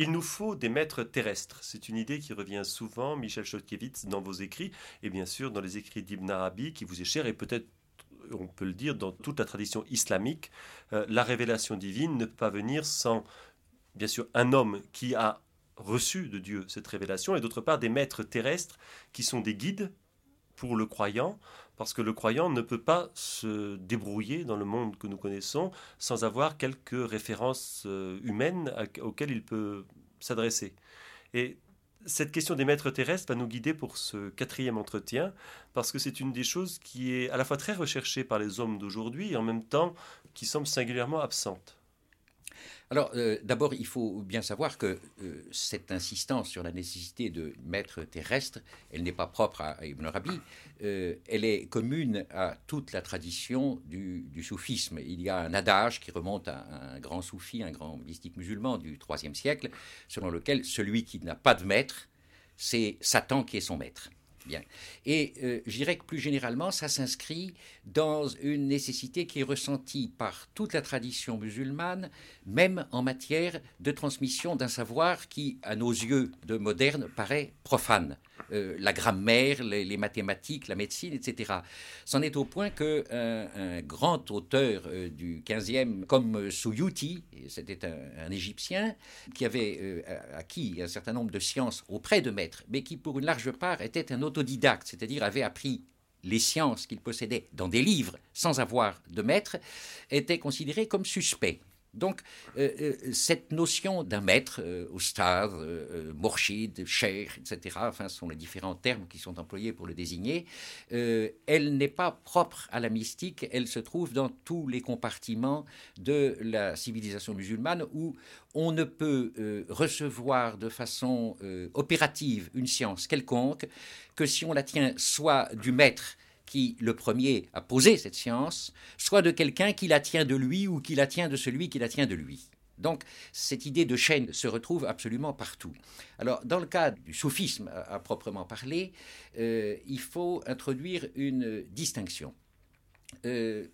il nous faut des maîtres terrestres. C'est une idée qui revient souvent, Michel Chodkiewicz, dans vos écrits, et bien sûr dans les écrits d'Ibn Arabi, qui vous est cher, et peut-être on peut le dire, dans toute la tradition islamique, euh, la révélation divine ne peut pas venir sans, bien sûr, un homme qui a reçu de Dieu cette révélation, et d'autre part des maîtres terrestres qui sont des guides pour le croyant, parce que le croyant ne peut pas se débrouiller dans le monde que nous connaissons sans avoir quelques références euh, humaines auxquelles il peut s'adresser. Et cette question des maîtres terrestres va nous guider pour ce quatrième entretien, parce que c'est une des choses qui est à la fois très recherchée par les hommes d'aujourd'hui et en même temps qui semble singulièrement absente. Alors, euh, d'abord, il faut bien savoir que euh, cette insistance sur la nécessité de maîtres terrestres, elle n'est pas propre à, Ibn Arabi, euh, elle est commune à toute la tradition du, soufisme. Il y a un adage qui remonte à un grand soufi, un grand mystique musulman du IIIe siècle, selon lequel celui qui n'a pas de maître, c'est Satan qui est son maître. Et euh, je dirais que plus généralement, ça s'inscrit dans une nécessité qui est ressentie par toute la tradition musulmane, même en matière de transmission d'un savoir qui, à nos yeux de modernes, paraît profane. Euh, la grammaire, les, mathématiques, la médecine, etc. C'en est au point qu'un un grand auteur euh, du 15e, comme Suyuti, c'était un, Égyptien, qui avait euh, acquis un certain nombre de sciences auprès de maîtres, mais qui pour une large part était un autodidacte, c'est-à-dire avait appris les sciences qu'il possédait dans des livres sans avoir de maître, était considéré comme suspect. Donc, euh, euh, cette notion d'un maître, euh, Oustad, euh, Morshid, Cheikh, etc., enfin, ce sont les différents termes qui sont employés pour le désigner, elle n'est pas propre à la mystique, elle se trouve dans tous les compartiments de la civilisation musulmane où on ne peut recevoir de façon opérative une science quelconque que si on la tient soit du maître qui, le premier, a posé cette science, soit de quelqu'un qui la tient de lui ou qui la tient de celui qui la tient de lui. Donc, cette idée de chaîne se retrouve absolument partout. Alors, dans le cas du soufisme à, proprement parler, euh, il faut introduire une distinction. Euh,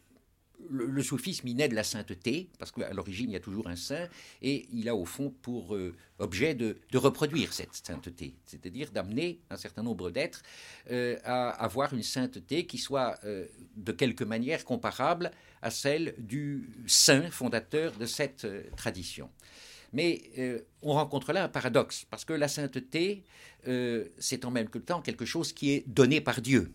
le, soufisme, il naît de la sainteté, parce qu'à l'origine, il y a toujours un saint, et il a au fond pour euh, objet de, reproduire cette sainteté, c'est-à-dire d'amener un certain nombre d'êtres euh, à avoir une sainteté qui soit euh, de quelque manière comparable à celle du saint fondateur de cette tradition. Mais on rencontre là un paradoxe, parce que la sainteté, c'est en même temps quelque chose qui est donné par Dieu.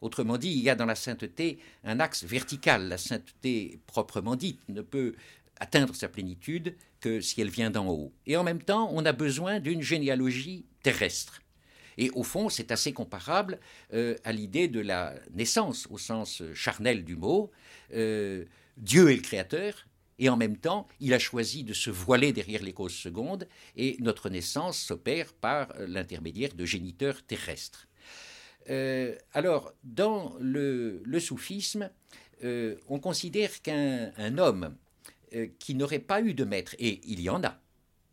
Autrement dit, il y a dans la sainteté un axe vertical. La sainteté proprement dite ne peut atteindre sa plénitude que si elle vient d'en haut. Et en même temps, on a besoin d'une généalogie terrestre. Et au fond, c'est assez comparable euh, à l'idée de la naissance au sens charnel du mot. Euh, Dieu est le créateur, et en même temps, il a choisi de se voiler derrière les causes secondes, et notre naissance s'opère par l'intermédiaire de géniteurs terrestres. Euh, alors, dans le, soufisme, euh, on considère qu'un homme euh, qui n'aurait pas eu de maître, et il y en a,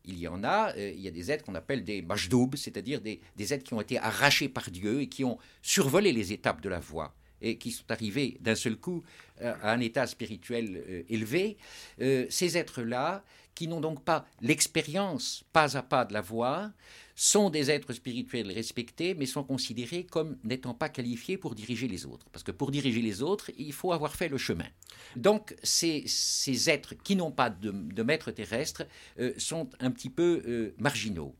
il y en a, il y a des êtres qu'on appelle des majdoub, c'est-à-dire des, des, êtres qui ont été arrachés par Dieu et qui ont survolé les étapes de la voie et qui sont arrivés d'un seul coup à un état spirituel élevé. ces êtres-là, qui n'ont donc pas l'expérience pas à pas de la voie, sont des êtres spirituels respectés, mais sont considérés comme n'étant pas qualifiés pour diriger les autres. Parce que pour diriger les autres, il faut avoir fait le chemin. Donc ces, ces êtres qui n'ont pas de, de maître terrestre euh, sont un petit peu euh, marginaux.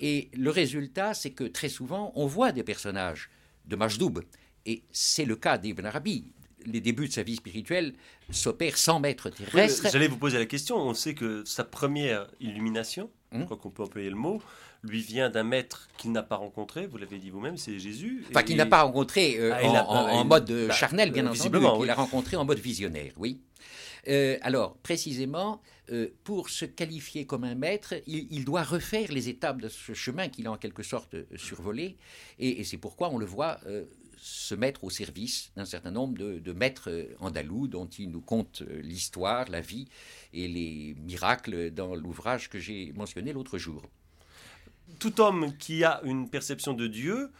Et le résultat, c'est que très souvent, on voit des personnages de Majdoub, et c'est le cas d'Ibn Arabi les débuts de sa vie spirituelle s'opèrent sans maître terrestre. J'allais vous poser la question. On sait que sa première illumination. Je crois qu'on peut employer le mot, lui vient d'un maître qu'il n'a pas rencontré, vous l'avez dit vous-même, c'est Jésus. Enfin, qu'il n'a pas rencontré euh, ah, en, mode bah, charnel, bien entendu, qu'il il a rencontré en mode visionnaire, oui. Euh, alors, précisément, euh, pour se qualifier comme un maître, il, doit refaire les étapes de ce chemin qu'il a en quelque sorte survolé, et, c'est pourquoi on le voit se mettre au service d'un certain nombre de, de, maîtres andalous dont il nous conte l'histoire, la vie et les miracles dans l'ouvrage que j'ai mentionné l'autre jour tout homme qui a une perception de Dieu,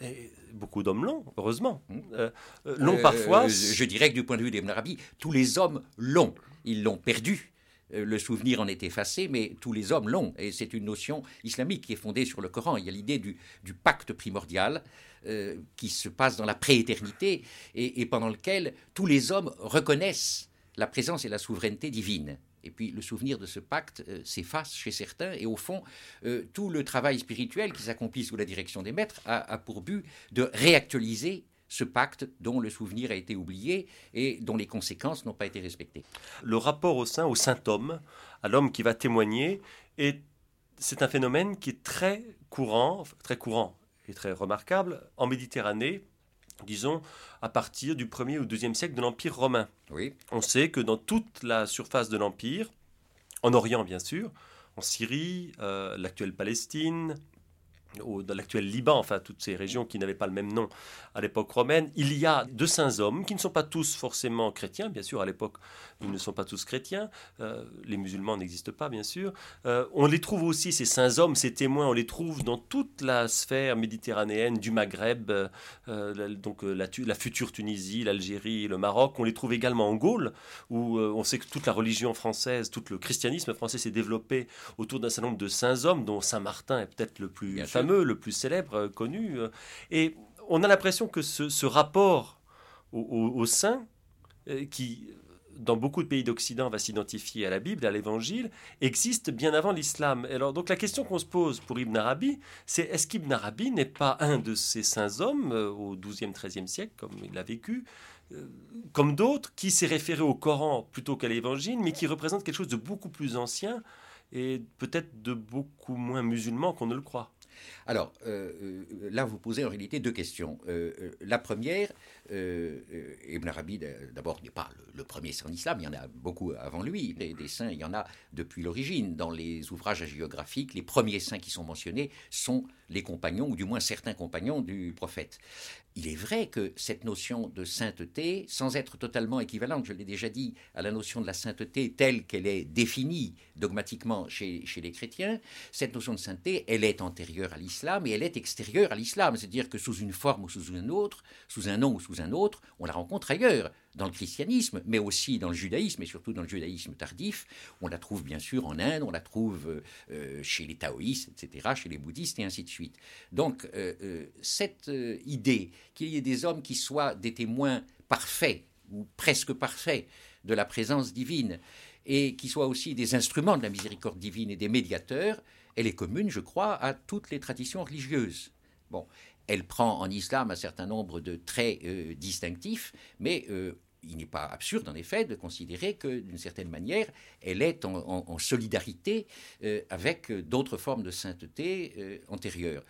et beaucoup d'hommes l'ont, heureusement, mmh. euh, euh, l'ont parfois. Euh, je dirais que du point de vue d'Ibn Arabi, tous les hommes l'ont. Ils l'ont perdu. Euh, le souvenir en est effacé, mais tous les hommes l'ont. Et c'est une notion islamique qui est fondée sur le Coran. Il y a l'idée du, pacte primordial euh, qui se passe dans la prééternité et, pendant lequel tous les hommes reconnaissent la présence et la souveraineté divine. Et puis le souvenir de ce pacte euh, s'efface chez certains, et au fond, tout le travail spirituel qui s'accomplit sous la direction des maîtres a, pour but de réactualiser ce pacte dont le souvenir a été oublié et dont les conséquences n'ont pas été respectées. Le rapport au saint, au saint homme, à l'homme qui va témoigner, c'est un phénomène qui est très courant, très courant et très remarquable en Méditerranée, disons à partir du 1er ou 2e siècle de l'Empire romain. Oui. On sait que dans toute la surface de l'Empire, en Orient bien sûr, en Syrie, euh, l'actuelle Palestine, dans l'actuel Liban, enfin toutes ces régions qui n'avaient pas le même nom à l'époque romaine, il y a de saints hommes qui ne sont pas tous forcément chrétiens, bien sûr à l'époque ils ne sont pas tous chrétiens, euh, les musulmans n'existent pas bien sûr, euh, on les trouve aussi ces saints hommes, ces témoins, on les trouve dans toute la sphère méditerranéenne du Maghreb, euh, donc la, la, future Tunisie, l'Algérie, le Maroc, on les trouve également en Gaule où on sait que toute la religion française, tout le christianisme français s'est développé autour d'un certain nombre de saints hommes dont Saint Martin est peut-être le plus le plus célèbre, euh, connu. Euh, et on a l'impression que ce, rapport au, saint, euh, qui dans beaucoup de pays d'Occident va s'identifier à la Bible, à l'Évangile, existe bien avant l'islam. Alors donc la question qu'on se pose pour Ibn Arabi, c'est est-ce qu'Ibn Arabi n'est pas un de ces saints hommes au XIIe, XIIIe siècle, comme il a vécu, comme d'autres, qui s'est référé au Coran plutôt qu'à l'Évangile, mais qui représente quelque chose de beaucoup plus ancien et peut-être de beaucoup moins musulman qu'on ne le croit? Alors, euh, euh, là, vous posez en réalité deux questions. Euh, la première, Ibn Arabi, d'abord, n'est pas le, premier saint islam, il y en a beaucoup avant lui. Des, des saints, il y en a depuis l'origine. Dans les ouvrages géographiques, les premiers saints qui sont mentionnés sont les compagnons, ou du moins certains compagnons du prophète. Il est vrai que cette notion de sainteté, sans être totalement équivalente, je l'ai déjà dit, à la notion de la sainteté telle qu'elle est définie dogmatiquement chez, les chrétiens, cette notion de sainteté, elle est antérieure à l'islam et elle est extérieure à l'islam. C'est-à-dire que sous une forme ou sous une autre, sous un nom ou sous un autre, on la rencontre ailleurs dans le christianisme, mais aussi dans le judaïsme, et surtout dans le judaïsme tardif. On la trouve bien sûr en Inde, on la trouve euh, chez les taoïstes, etc., chez les bouddhistes, et ainsi de suite. Donc, euh, euh, cette idée qu'il y ait des hommes qui soient des témoins parfaits, ou presque parfaits, de la présence divine, et qui soient aussi des instruments de la miséricorde divine et des médiateurs, elle est commune, je crois, à toutes les traditions religieuses. Bon, elle prend en islam un certain nombre de traits euh, distinctifs, mais euh, il n'est pas absurde, en effet, de considérer que, d'une certaine manière, elle est en, solidarité euh, avec d'autres formes de sainteté antérieures.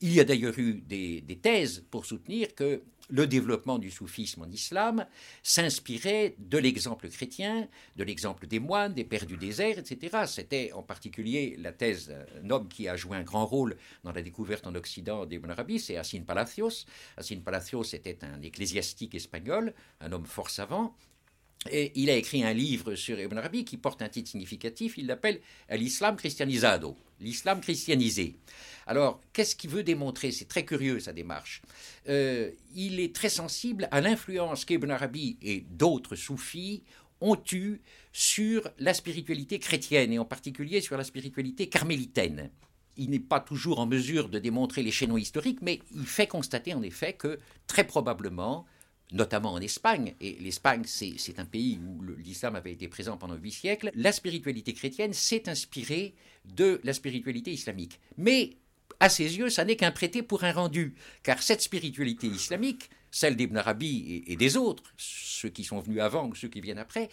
Il y a d'ailleurs eu des, thèses pour soutenir que le développement du soufisme en islam s'inspirait de l'exemple chrétien, de l'exemple des moines, des pères du désert, etc. C'était en particulier la thèse homme qui a joué un grand rôle dans la découverte en Occident d'Ibn Arabi, c'est Hassin Palacios. Hassin Palacios était un ecclésiastique espagnol, un homme fort savant, il a écrit un livre sur Ibn Arabi qui porte un titre significatif, il l'appelle L'islam l'islam christianisé. Alors, qu'est-ce qu'il veut démontrer? C'est très curieux sa démarche. Euh, il est très sensible à l'influence qu'Ibn Arabi et d'autres soufis ont eue sur la spiritualité chrétienne et en particulier sur la spiritualité carmélitaine il n'est pas toujours en mesure de démontrer les chaînons historiques, mais il fait constater en effet que très probablement notamment en Espagne, et l'Espagne c'est un pays où l'islam avait été présent pendant huit siècles, la spiritualité chrétienne s'est inspirée de la spiritualité islamique. Mais à ses yeux, ça n'est qu'un prêté pour un rendu, car cette spiritualité islamique, celle d'Ibn Arabi et, des autres, ceux qui sont venus avant ou ceux qui viennent après,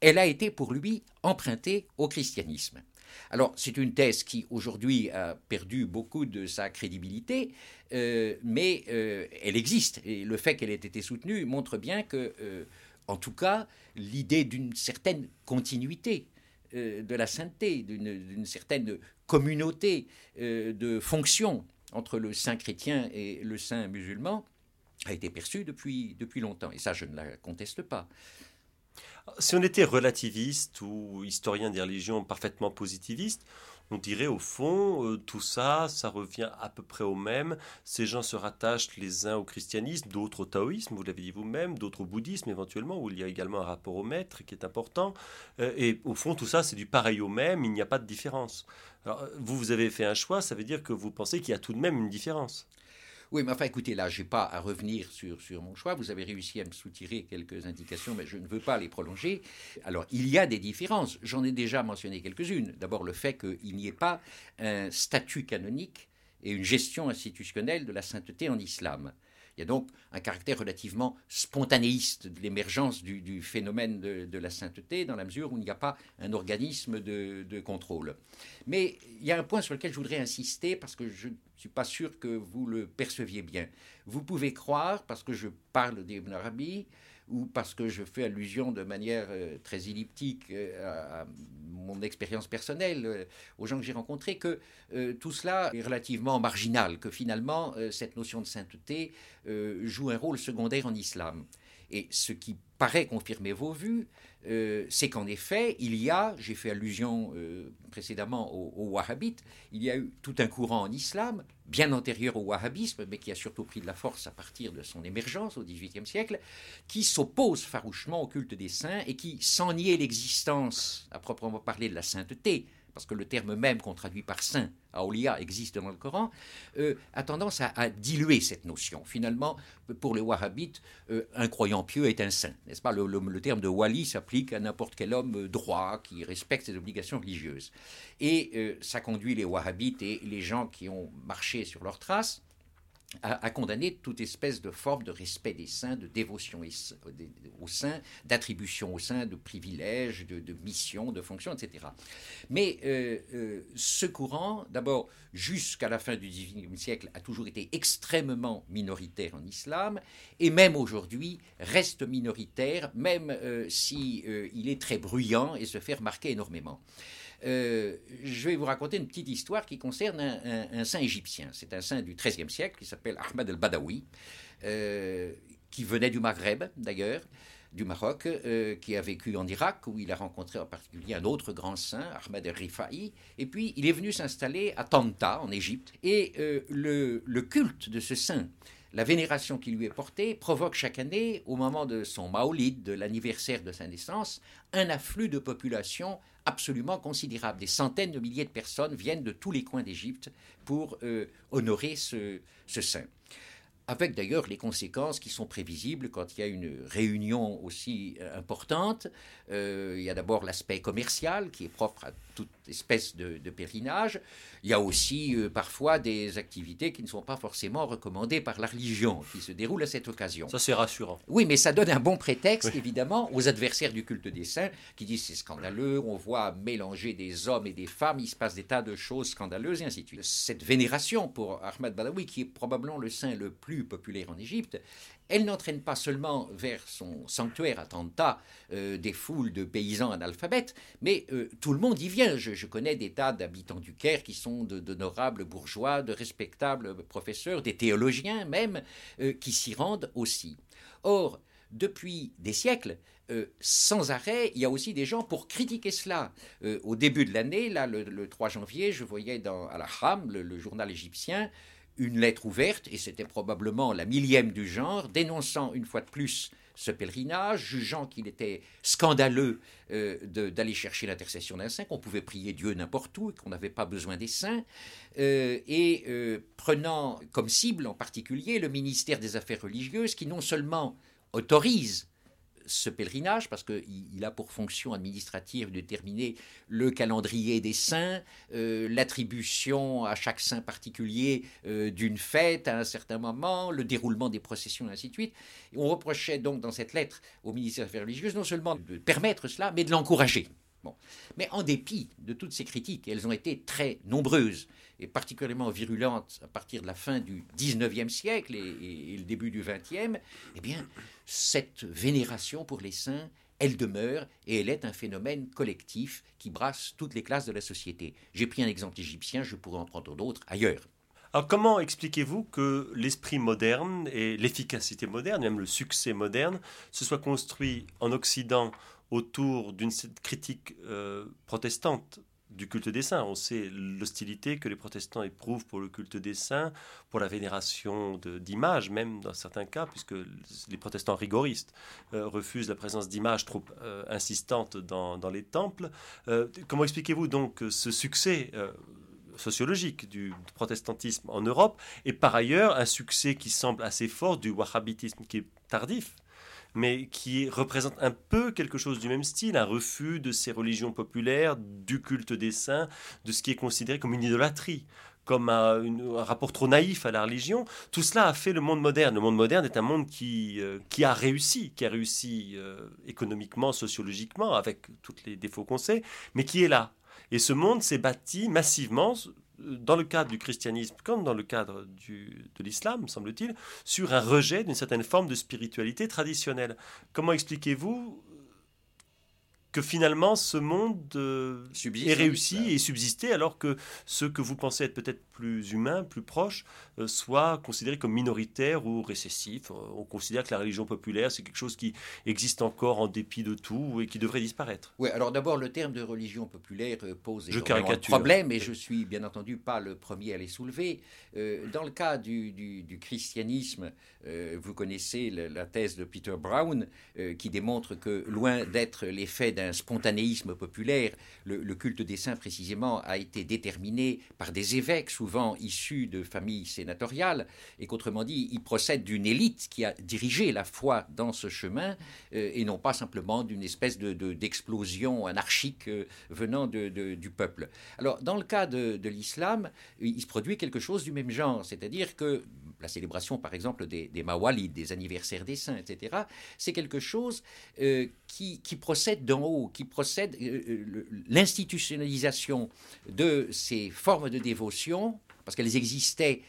elle a été pour lui empruntée au christianisme. Alors, c'est une thèse qui, aujourd'hui, a perdu beaucoup de sa crédibilité, euh, mais euh, elle existe. Et le fait qu'elle ait été soutenue montre bien que, euh, en tout cas, l'idée d'une certaine continuité de la sainteté, d'une certaine communauté de fonction entre le saint chrétien et le saint musulman, a été perçue depuis, depuis longtemps. Et ça, je ne la conteste pas. Si on était relativiste ou historien des religions parfaitement positiviste, on dirait au fond, euh, tout ça, ça revient à peu près au même. Ces gens se rattachent les uns au christianisme, d'autres au taoïsme, vous l'avez dit vous-même, d'autres au bouddhisme éventuellement, où il y a également un rapport au maître qui est important. Euh, et au fond, tout ça, c'est du pareil au même, il n'y a pas de différence. Vous, vous avez fait un choix, ça veut dire que vous pensez qu'il y a tout de même une différence. Oui, mais enfin, écoutez, là, je n'ai pas à revenir sur, sur mon choix. Vous avez réussi à me soutirer quelques indications, mais je ne veux pas les prolonger. Alors, il y a des différences. J'en ai déjà mentionné quelques-unes. D'abord, le fait qu'il n'y ait pas un statut canonique et une gestion institutionnelle de la sainteté en islam. Il y a donc un caractère relativement spontanéiste de l'émergence du, phénomène de, la sainteté, dans la mesure où il n'y a pas un organisme de, de, contrôle. Mais il y a un point sur lequel je voudrais insister, parce que je ne suis pas sûr que vous le perceviez bien. Vous pouvez croire, parce que je parle d'Ibn Arabi, ou parce que je fais allusion de manière euh, très elliptique euh, à, mon expérience personnelle, euh, aux gens que j'ai rencontrés, que tout cela est relativement marginal, que finalement cette notion de sainteté joue un rôle secondaire en islam. Et ce qui paraît confirmer vos vues, euh, c'est qu'en effet, il y a, j'ai fait allusion euh, précédemment aux, wahhabites, il y a eu tout un courant en islam, bien antérieur au wahhabisme, mais qui a surtout pris de la force à partir de son émergence au XVIIIe siècle, qui s'oppose farouchement au culte des saints et qui, sans nier l'existence, à proprement parler, de la sainteté, parce que le terme même qu'on traduit par saint, Aoulia, existe dans le Coran, euh, a tendance à, diluer cette notion. Finalement, pour les wahhabites, euh, un croyant pieux est un saint, n'est-ce pas? Le, terme de wali s'applique à n'importe quel homme droit qui respecte ses obligations religieuses. Et euh, ça conduit les wahhabites et les gens qui ont marché sur leurs traces à, condamner toute espèce de forme de respect des saints, de dévotion aux saints, d'attribution aux saints, de privilèges, de, missions, de fonctions, etc. Mais euh, euh, ce courant, d'abord, jusqu'à la fin du XIXe siècle, a toujours été extrêmement minoritaire en islam, et même aujourd'hui reste minoritaire, même euh, si est très bruyant et se fait remarquer énormément. Euh, je vais vous raconter une petite histoire qui concerne un, saint égyptien. C'est un saint du XIIIe siècle qui s'appelle Ahmed el-Badawi, euh, qui venait du Maghreb d'ailleurs, du Maroc, euh, qui a vécu en Irak, où il a rencontré en particulier un autre grand saint, Ahmed el-Rifa'i, et puis il est venu s'installer à Tanta, en Égypte, et le, le culte de ce saint la vénération qui lui est portée provoque chaque année, au moment de son maolid, de l'anniversaire de sa naissance, un afflux de population absolument considérable. Des centaines de milliers de personnes viennent de tous les coins d'Égypte pour euh, honorer ce saint avec d'ailleurs les conséquences qui sont prévisibles quand il y a une réunion aussi euh, importante. Euh, il y a d'abord l'aspect commercial qui est propre à toute espèce de, de pèlerinage. Il y a aussi euh, parfois des activités qui ne sont pas forcément recommandées par la religion qui se déroulent à cette occasion. Ça c'est rassurant. Oui, mais ça donne un bon prétexte évidemment aux adversaires du culte des saints qui disent c'est scandaleux, on voit mélanger des hommes et des femmes, il se passe des tas de choses scandaleuses et ainsi de suite. Cette vénération pour Ahmad Badawi qui est probablement le saint le plus populaire en Égypte, elle n'entraîne pas seulement vers son sanctuaire à Tanta euh, des foules de paysans analphabètes, mais euh, tout le monde y vient. Je, connais des tas d'habitants du Caire qui sont d'honorables bourgeois, de respectables professeurs, des théologiens même, euh, qui s'y rendent aussi. Or, depuis des siècles, sans arrêt, il y a aussi des gens pour critiquer cela. au début de l'année, là, le, 3 janvier, je voyais dans à la Ham, le journal égyptien, une lettre ouverte, et c'était probablement la millième du genre, dénonçant une fois de plus ce pèlerinage, jugeant qu'il était scandaleux euh, d'aller chercher l'intercession d'un saint, qu'on pouvait prier Dieu n'importe où et qu'on n'avait pas besoin des saints, euh, et euh, prenant comme cible en particulier le ministère des Affaires religieuses qui non seulement autorise ce pèlerinage, parce qu'il a pour fonction administrative de déterminer le calendrier des saints, euh, l'attribution à chaque saint particulier euh, d'une fête à un certain moment, le déroulement des processions, et ainsi de suite. On reprochait donc dans cette lettre au ministère des Affaires religieuses non seulement de permettre cela, mais de l'encourager. Mais en dépit de toutes ces critiques, elles ont été très nombreuses et particulièrement virulentes à partir de la fin du XIXe siècle et, le début du XXe, eh bien, cette vénération pour les saints, elle demeure et elle est un phénomène collectif qui brasse toutes les classes de la société. J'ai pris un exemple égyptien, je pourrais en prendre d'autres ailleurs. Alors comment expliquez-vous que l'esprit moderne et l'efficacité moderne, même le succès moderne, se soit construit en Occident autour d'une critique euh, protestante du culte des saints. On sait l'hostilité que les protestants éprouvent pour le culte des saints, pour la vénération d'images, même dans certains cas, puisque les protestants rigoristes euh, refusent la présence d'images trop euh, insistantes dans, dans, les temples. comment expliquez-vous donc ce succès sociologique du protestantisme en Europe, et par ailleurs un succès qui semble assez fort du wahhabitisme qui est tardif, mais qui représente un peu quelque chose du même style, un refus de ces religions populaires, du culte des saints, de ce qui est considéré comme une idolâtrie comme un, rapport trop naïf à la religion. Tout cela a fait le monde moderne. Le monde moderne est un monde qui, euh, qui a réussi, qui a réussi euh, économiquement, sociologiquement, avec tous les défauts qu'on sait, mais qui est là, et ce monde s'est bâti massivement dans le cadre du christianisme comme dans le cadre de l'islam, semble-t-il, sur un rejet d'une certaine forme de spiritualité traditionnelle. Comment expliquez-vous que finalement ce monde euh, est réussi et subsisté alors que ceux que vous pensez être peut-être plus humains, plus proches, euh, soient considérés comme minoritaires ou récessifs. Euh, on considère que la religion populaire, c'est quelque chose qui existe encore en dépit de tout et qui devrait disparaître. Oui, alors d'abord, le terme de religion populaire pose un problème et je suis bien entendu pas le premier à les soulever. dans le cas du, christianisme, vous connaissez la thèse de Peter Brown qui démontre que loin d'être l'effet d'un spontanéisme populaire. Le, culte des saints, précisément, a été déterminé par des évêques, souvent issus de familles sénatoriales, et qu'autrement dit, il procède d'une élite qui a dirigé la foi dans ce chemin, euh, et non pas simplement d'une espèce d'explosion de, anarchique euh, venant du peuple. Alors, dans le cas de, l'islam, il se produit quelque chose du même genre, c'est-à-dire que la célébration, par exemple, des, des mawalides, des anniversaires des saints, etc., c'est quelque chose euh, qui, procède d'en haut, qui procède euh, euh, l'institutionnalisation de ces formes de dévotion, parce qu'elles existaient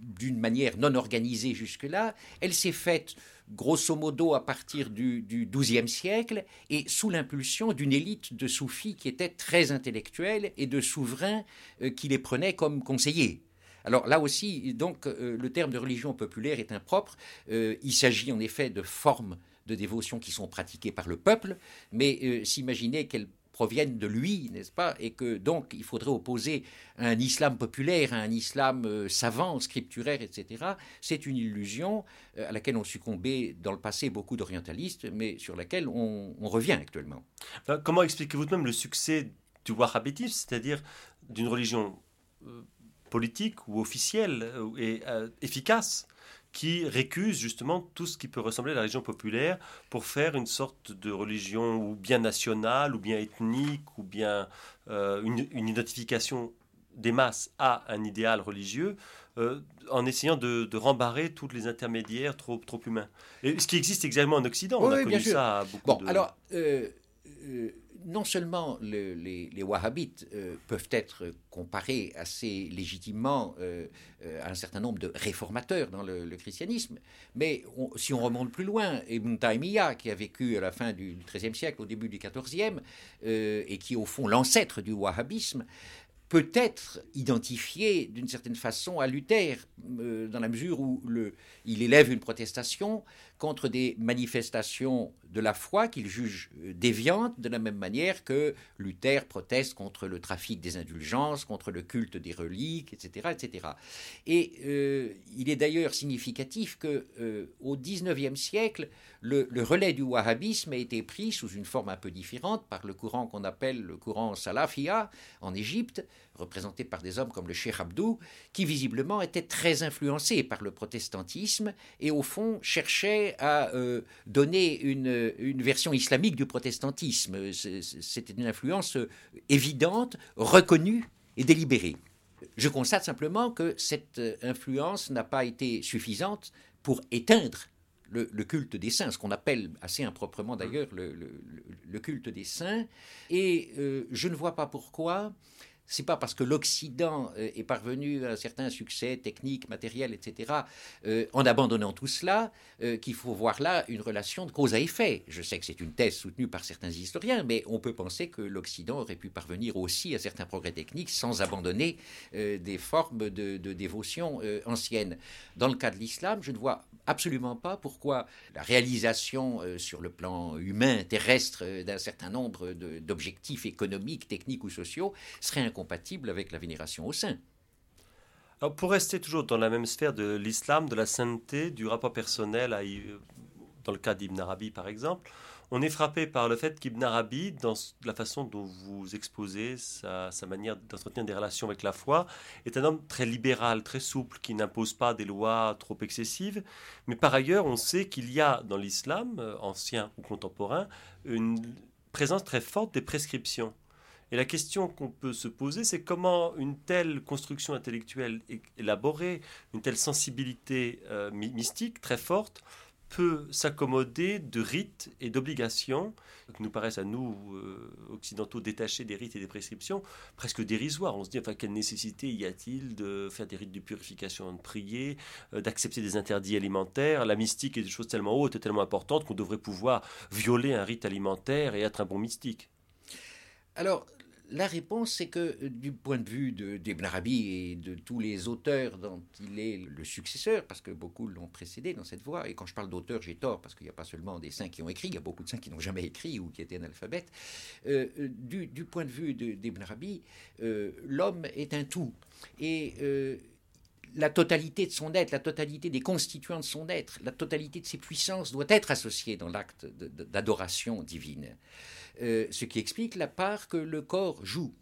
d'une manière non organisée jusque-là, elle s'est faite grosso modo à partir du, du XIIe siècle et sous l'impulsion d'une élite de soufis qui était très intellectuelle et de souverains qui les prenaient comme conseillers. Alors là aussi, donc, euh, le terme de religion populaire est impropre. Euh, il s'agit en effet de formes de dévotion qui sont pratiquées par le peuple, mais euh, s'imaginer qu'elles proviennent de lui, n'est-ce pas Et que donc il faudrait opposer un islam populaire à un islam savant, scripturaire, etc. C'est une illusion à laquelle ont succombé dans le passé beaucoup d'orientalistes, mais sur laquelle on, revient actuellement. Comment expliquez-vous même le succès du wahhabitisme, c'est-à-dire d'une religion politique ou officielle euh, et euh, efficace qui récuse justement tout ce qui peut ressembler à la religion populaire pour faire une sorte de religion ou bien nationale ou bien ethnique ou bien euh, une, identification des masses à un idéal religieux en essayant de, rembarrer tous les intermédiaires trop, trop humains. Et ce qui existe également en Occident, on a connu ça beaucoup. Bon, alors non seulement les, wahhabites euh, peuvent être comparés assez légitimement euh, euh, à un certain nombre de réformateurs dans le, christianisme, mais si on remonte plus loin, Ibn Taymiyyah, qui a vécu à la fin du XIIIe siècle, au début du XIVe, et qui est au fond l'ancêtre du wahhabisme, peut être identifié d'une certaine façon à Luther, dans la mesure où il élève une protestation contre des manifestations de la foi qu'il juge euh, déviantes, de la même manière que Luther proteste contre le trafic des indulgences, contre le culte des reliques, etc. etc. Et euh, il est d'ailleurs significatif que euh, au XIXe siècle, le, relais du wahhabisme a été pris sous une forme un peu différente par le courant qu'on appelle le courant salafia en Égypte, représenté par des hommes comme le Cheikh Abdou, qui visiblement était très influencé par le protestantisme et au fond cherchait à euh, donner une, version islamique du protestantisme. C'était une influence évidente, reconnue et délibérée. Je constate simplement que cette influence n'a pas été suffisante pour éteindre le, culte des saints, ce qu'on appelle assez improprement d'ailleurs le, culte des saints. Et euh, je ne vois pas pourquoi c'est pas parce que l'Occident euh, est parvenu à un certain succès technique, matériel, etc., euh, en abandonnant tout cela, euh, qu'il faut voir là une relation de cause à effet. Je sais que c'est une thèse soutenue par certains historiens, mais on peut penser que l'Occident aurait pu parvenir aussi à certains progrès techniques sans abandonner des formes de, de dévotion anciennes. Dans le cas de l'islam, je ne vois absolument pas pourquoi la réalisation sur le plan humain, terrestre, d'un certain nombre d'objectifs économiques, techniques ou sociaux serait incompatible compatible avec la vénération au. Alors pour rester toujours dans la même sphère de l'islam, de la sainteté, du rapport personnel, dans le cas d'Ibn Arabi par exemple, on est frappé par le fait qu'Ibn Arabi, dans la façon dont vous exposez sa, sa manière d'entretenir des relations avec la foi, est un homme très libéral, très souple, qui n'impose pas des lois trop excessives. Mais par ailleurs, on sait qu'il y a dans l'islam, euh, ancien ou contemporain, une présence très forte des prescriptions. Et la question qu'on peut se poser, c'est comment une telle construction intellectuelle élaborée, une telle sensibilité euh, mystique très forte, peut s'accommoder de rites et d'obligations qui nous paraissent à nous, euh, occidentaux, détachés des rites et des prescriptions, presque dérisoires. On se dit, enfin, quelle nécessité y a-t-il de faire des rites de purification, de prier, euh, d'accepter des interdits alimentaires? La mystique est des choses tellement hautes et tellement importantes qu'on devrait pouvoir violer un rite alimentaire et être un bon mystique. Alors, la réponse, c'est que euh, du point de vue d'Ibn Arabi et de tous les auteurs dont il est le successeur, parce que beaucoup l'ont précédé dans cette voie, et quand je parle d'auteurs, j'ai tort, parce qu'il n'y a pas seulement des saints qui ont écrit, il y a beaucoup de saints qui n'ont jamais écrit ou qui étaient analphabètes. Euh, euh, du, point de vue d'Ibn Arabi, l'homme est un tout. Et la totalité de son être, la totalité des constituants de son être, la totalité de ses puissances doit être associée dans l'acte d'adoration divine. Euh, ce qui explique la part que le corps joue.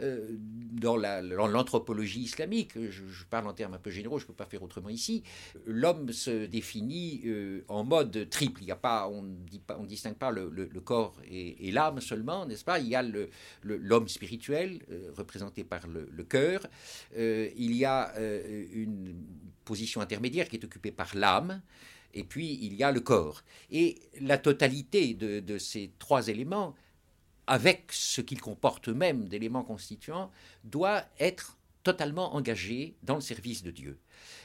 Euh, dans l'anthropologie islamique, je, parle en termes un peu généraux, je ne peux pas faire autrement ici, l'homme se définit euh, en mode triple. Il y a pas, on ne distingue pas le, corps et, l'âme seulement, n'est-ce pas? Il y a l'homme spirituel, représenté par le, cœur. il y a une position intermédiaire qui est occupée par l'âme et puis il y a le corps. Et la totalité de, ces trois éléments, avec ce qu'ils comportent eux-mêmes d'éléments constituants, doit être totalement engagée dans le service de Dieu.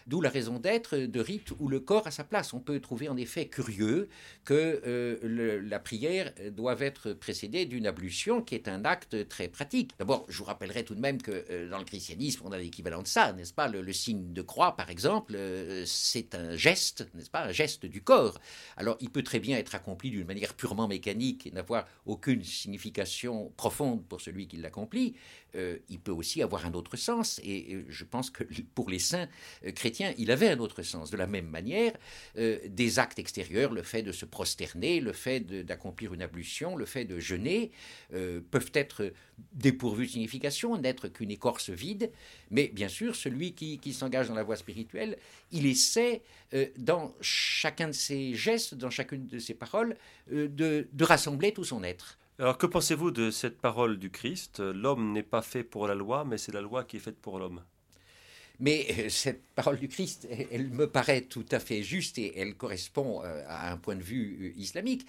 D'où la raison d'être de rites où le corps a sa place. On peut trouver en effet curieux que euh, la prière doive être précédée d'une ablution qui est un acte très pratique. D'abord, je vous rappellerai tout de même que euh, dans le christianisme, on a l'équivalent de ça, n'est-ce pas? Le, signe de croix, par exemple, euh, c'est un geste, n'est-ce pas, un geste du corps. Alors, il peut très bien être accompli d'une manière purement mécanique et n'avoir aucune signification profonde pour celui qui l'accomplit. il peut aussi avoir un autre sens, et je pense que pour les saints chrétiens, il avait un autre sens. De la même manière, euh, des actes extérieurs, le fait de se prosterner, le fait d'accomplir une ablution, le fait de jeûner, euh, peuvent être dépourvus de signification, n'être qu'une écorce vide. Mais bien sûr, celui qui, s'engage dans la voie spirituelle, il essaie, euh, dans chacun de ses gestes, dans chacune de ses paroles, de rassembler tout son être. Alors que pensez-vous de cette parole du Christ? L'homme n'est pas fait pour la loi, mais c'est la loi qui est faite pour l'homme. Mais euh, cette parole du Christ, elle me paraît tout à fait juste et elle correspond euh, à un point de vue euh, islamique.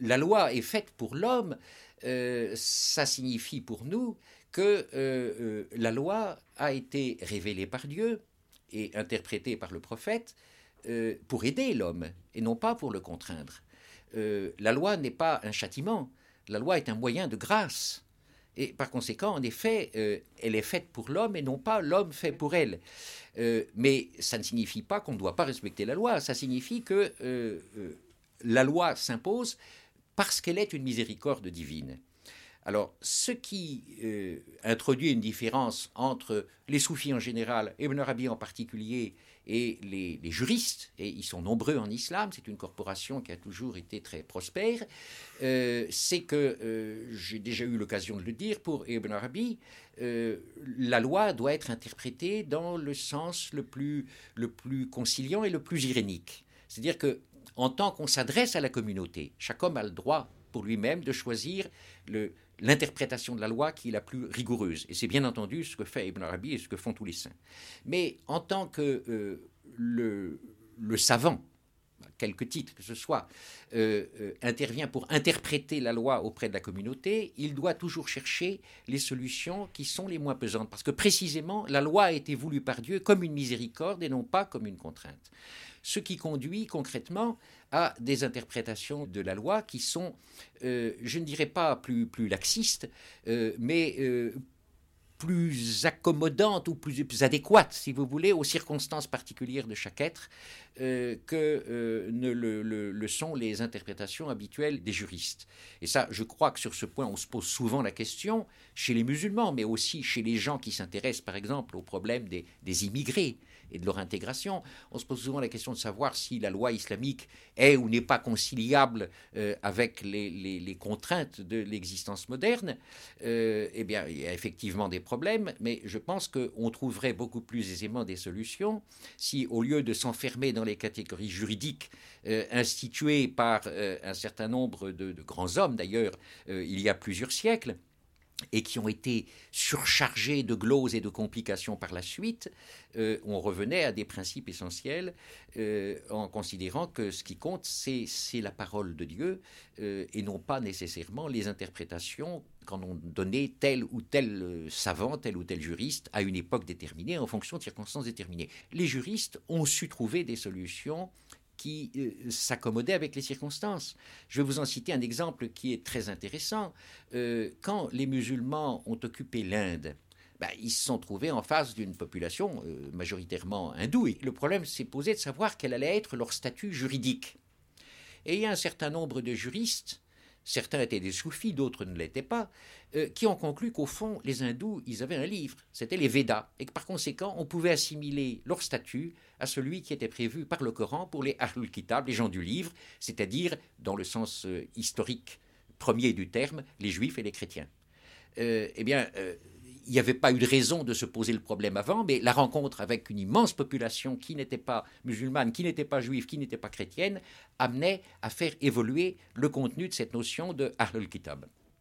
la loi est faite pour l'homme, ça signifie pour nous que la loi a été révélée par Dieu et interprétée par le prophète pour aider l'homme et non pas pour le contraindre. la loi n'est pas un châtiment, la loi est un moyen de grâce. Et par conséquent, en effet, euh, elle est faite pour l'homme et non pas l'homme fait pour elle. Euh, mais ça ne signifie pas qu'on ne doit pas respecter la loi. Ça signifie que euh, la loi s'impose parce qu'elle est une miséricorde divine. Alors, ce qui introduit une différence entre les soufis en général, et Ibn Arabi en particulier, et les, juristes, et ils sont nombreux en islam, c'est une corporation qui a toujours été très prospère, euh, c'est que, euh, j'ai déjà eu l'occasion de le dire, pour Ibn Arabi, euh, la loi doit être interprétée dans le sens le plus, le plus conciliant et le plus irénique. C'est-à-dire que, en tant qu'on s'adresse à la communauté, chaque homme a le droit pour lui-même de choisir le, l'interprétation de la loi qui est la plus rigoureuse. Et c'est bien entendu ce que fait Ibn Arabi et ce que font tous les saints. Mais en tant que euh, le, savant, quelque titre que ce soit, euh, euh, intervient pour interpréter la loi auprès de la communauté, il doit toujours chercher les solutions qui sont les moins pesantes. Parce que précisément, la loi a été voulue par Dieu comme une miséricorde et non pas comme une contrainte. Ce qui conduit concrètement à des interprétations de la loi qui sont, euh, je ne dirais pas plus, plus laxistes, mais plus accommodante ou plus, plus, adéquate, si vous voulez, aux circonstances particulières de chaque être euh, que euh, ne le, sont les interprétations habituelles des juristes. Et ça, je crois que sur ce point, on se pose souvent la question, chez les musulmans, mais aussi chez les gens qui s'intéressent, par exemple, au problème des, immigrés et de leur intégration. On se pose souvent la question de savoir si la loi islamique est ou n'est pas conciliable euh, avec les, contraintes de l'existence moderne. Eh bien, il y a effectivement des problèmes, mais je pense qu'on trouverait beaucoup plus aisément des solutions si, au lieu de s'enfermer dans les catégories juridiques euh, instituées par un certain nombre de, grands hommes, d'ailleurs, il y a plusieurs siècles, et qui ont été surchargés de gloses et de complications par la suite, euh, on revenait à des principes essentiels euh, en considérant que ce qui compte, c'est la parole de Dieu euh, et non pas nécessairement les interprétations qu'en ont donné tel ou tel savant, tel ou tel juriste à une époque déterminée en fonction de circonstances déterminées. Les juristes ont su trouver des solutions qui euh, s'accommodaient avec les circonstances. Je vais vous en citer un exemple qui est très intéressant. Euh, quand les musulmans ont occupé l'Inde, ben, ils se sont trouvés en face d'une population euh, majoritairement hindoue. Et le problème s'est posé de savoir quel allait être leur statut juridique. Et il y a un certain nombre de juristes certains étaient des soufis, d'autres ne l'étaient pas, euh, qui ont conclu qu'au fond, les hindous, ils avaient un livre, c'était les Védas, et que par conséquent, on pouvait assimiler leur statut à celui qui était prévu par le Coran pour les Ahlul Kitab, les gens du livre, c'est-à-dire, dans le sens euh, historique premier du terme, les juifs et les chrétiens. Euh, eh bien, il n'y avait pas eu de raison de se poser le problème avant, mais la rencontre avec une immense population qui n'était pas musulmane, qui n'était pas juive, qui n'était pas chrétienne, amenait à faire évoluer le contenu de cette notion de Ahlul Kitab.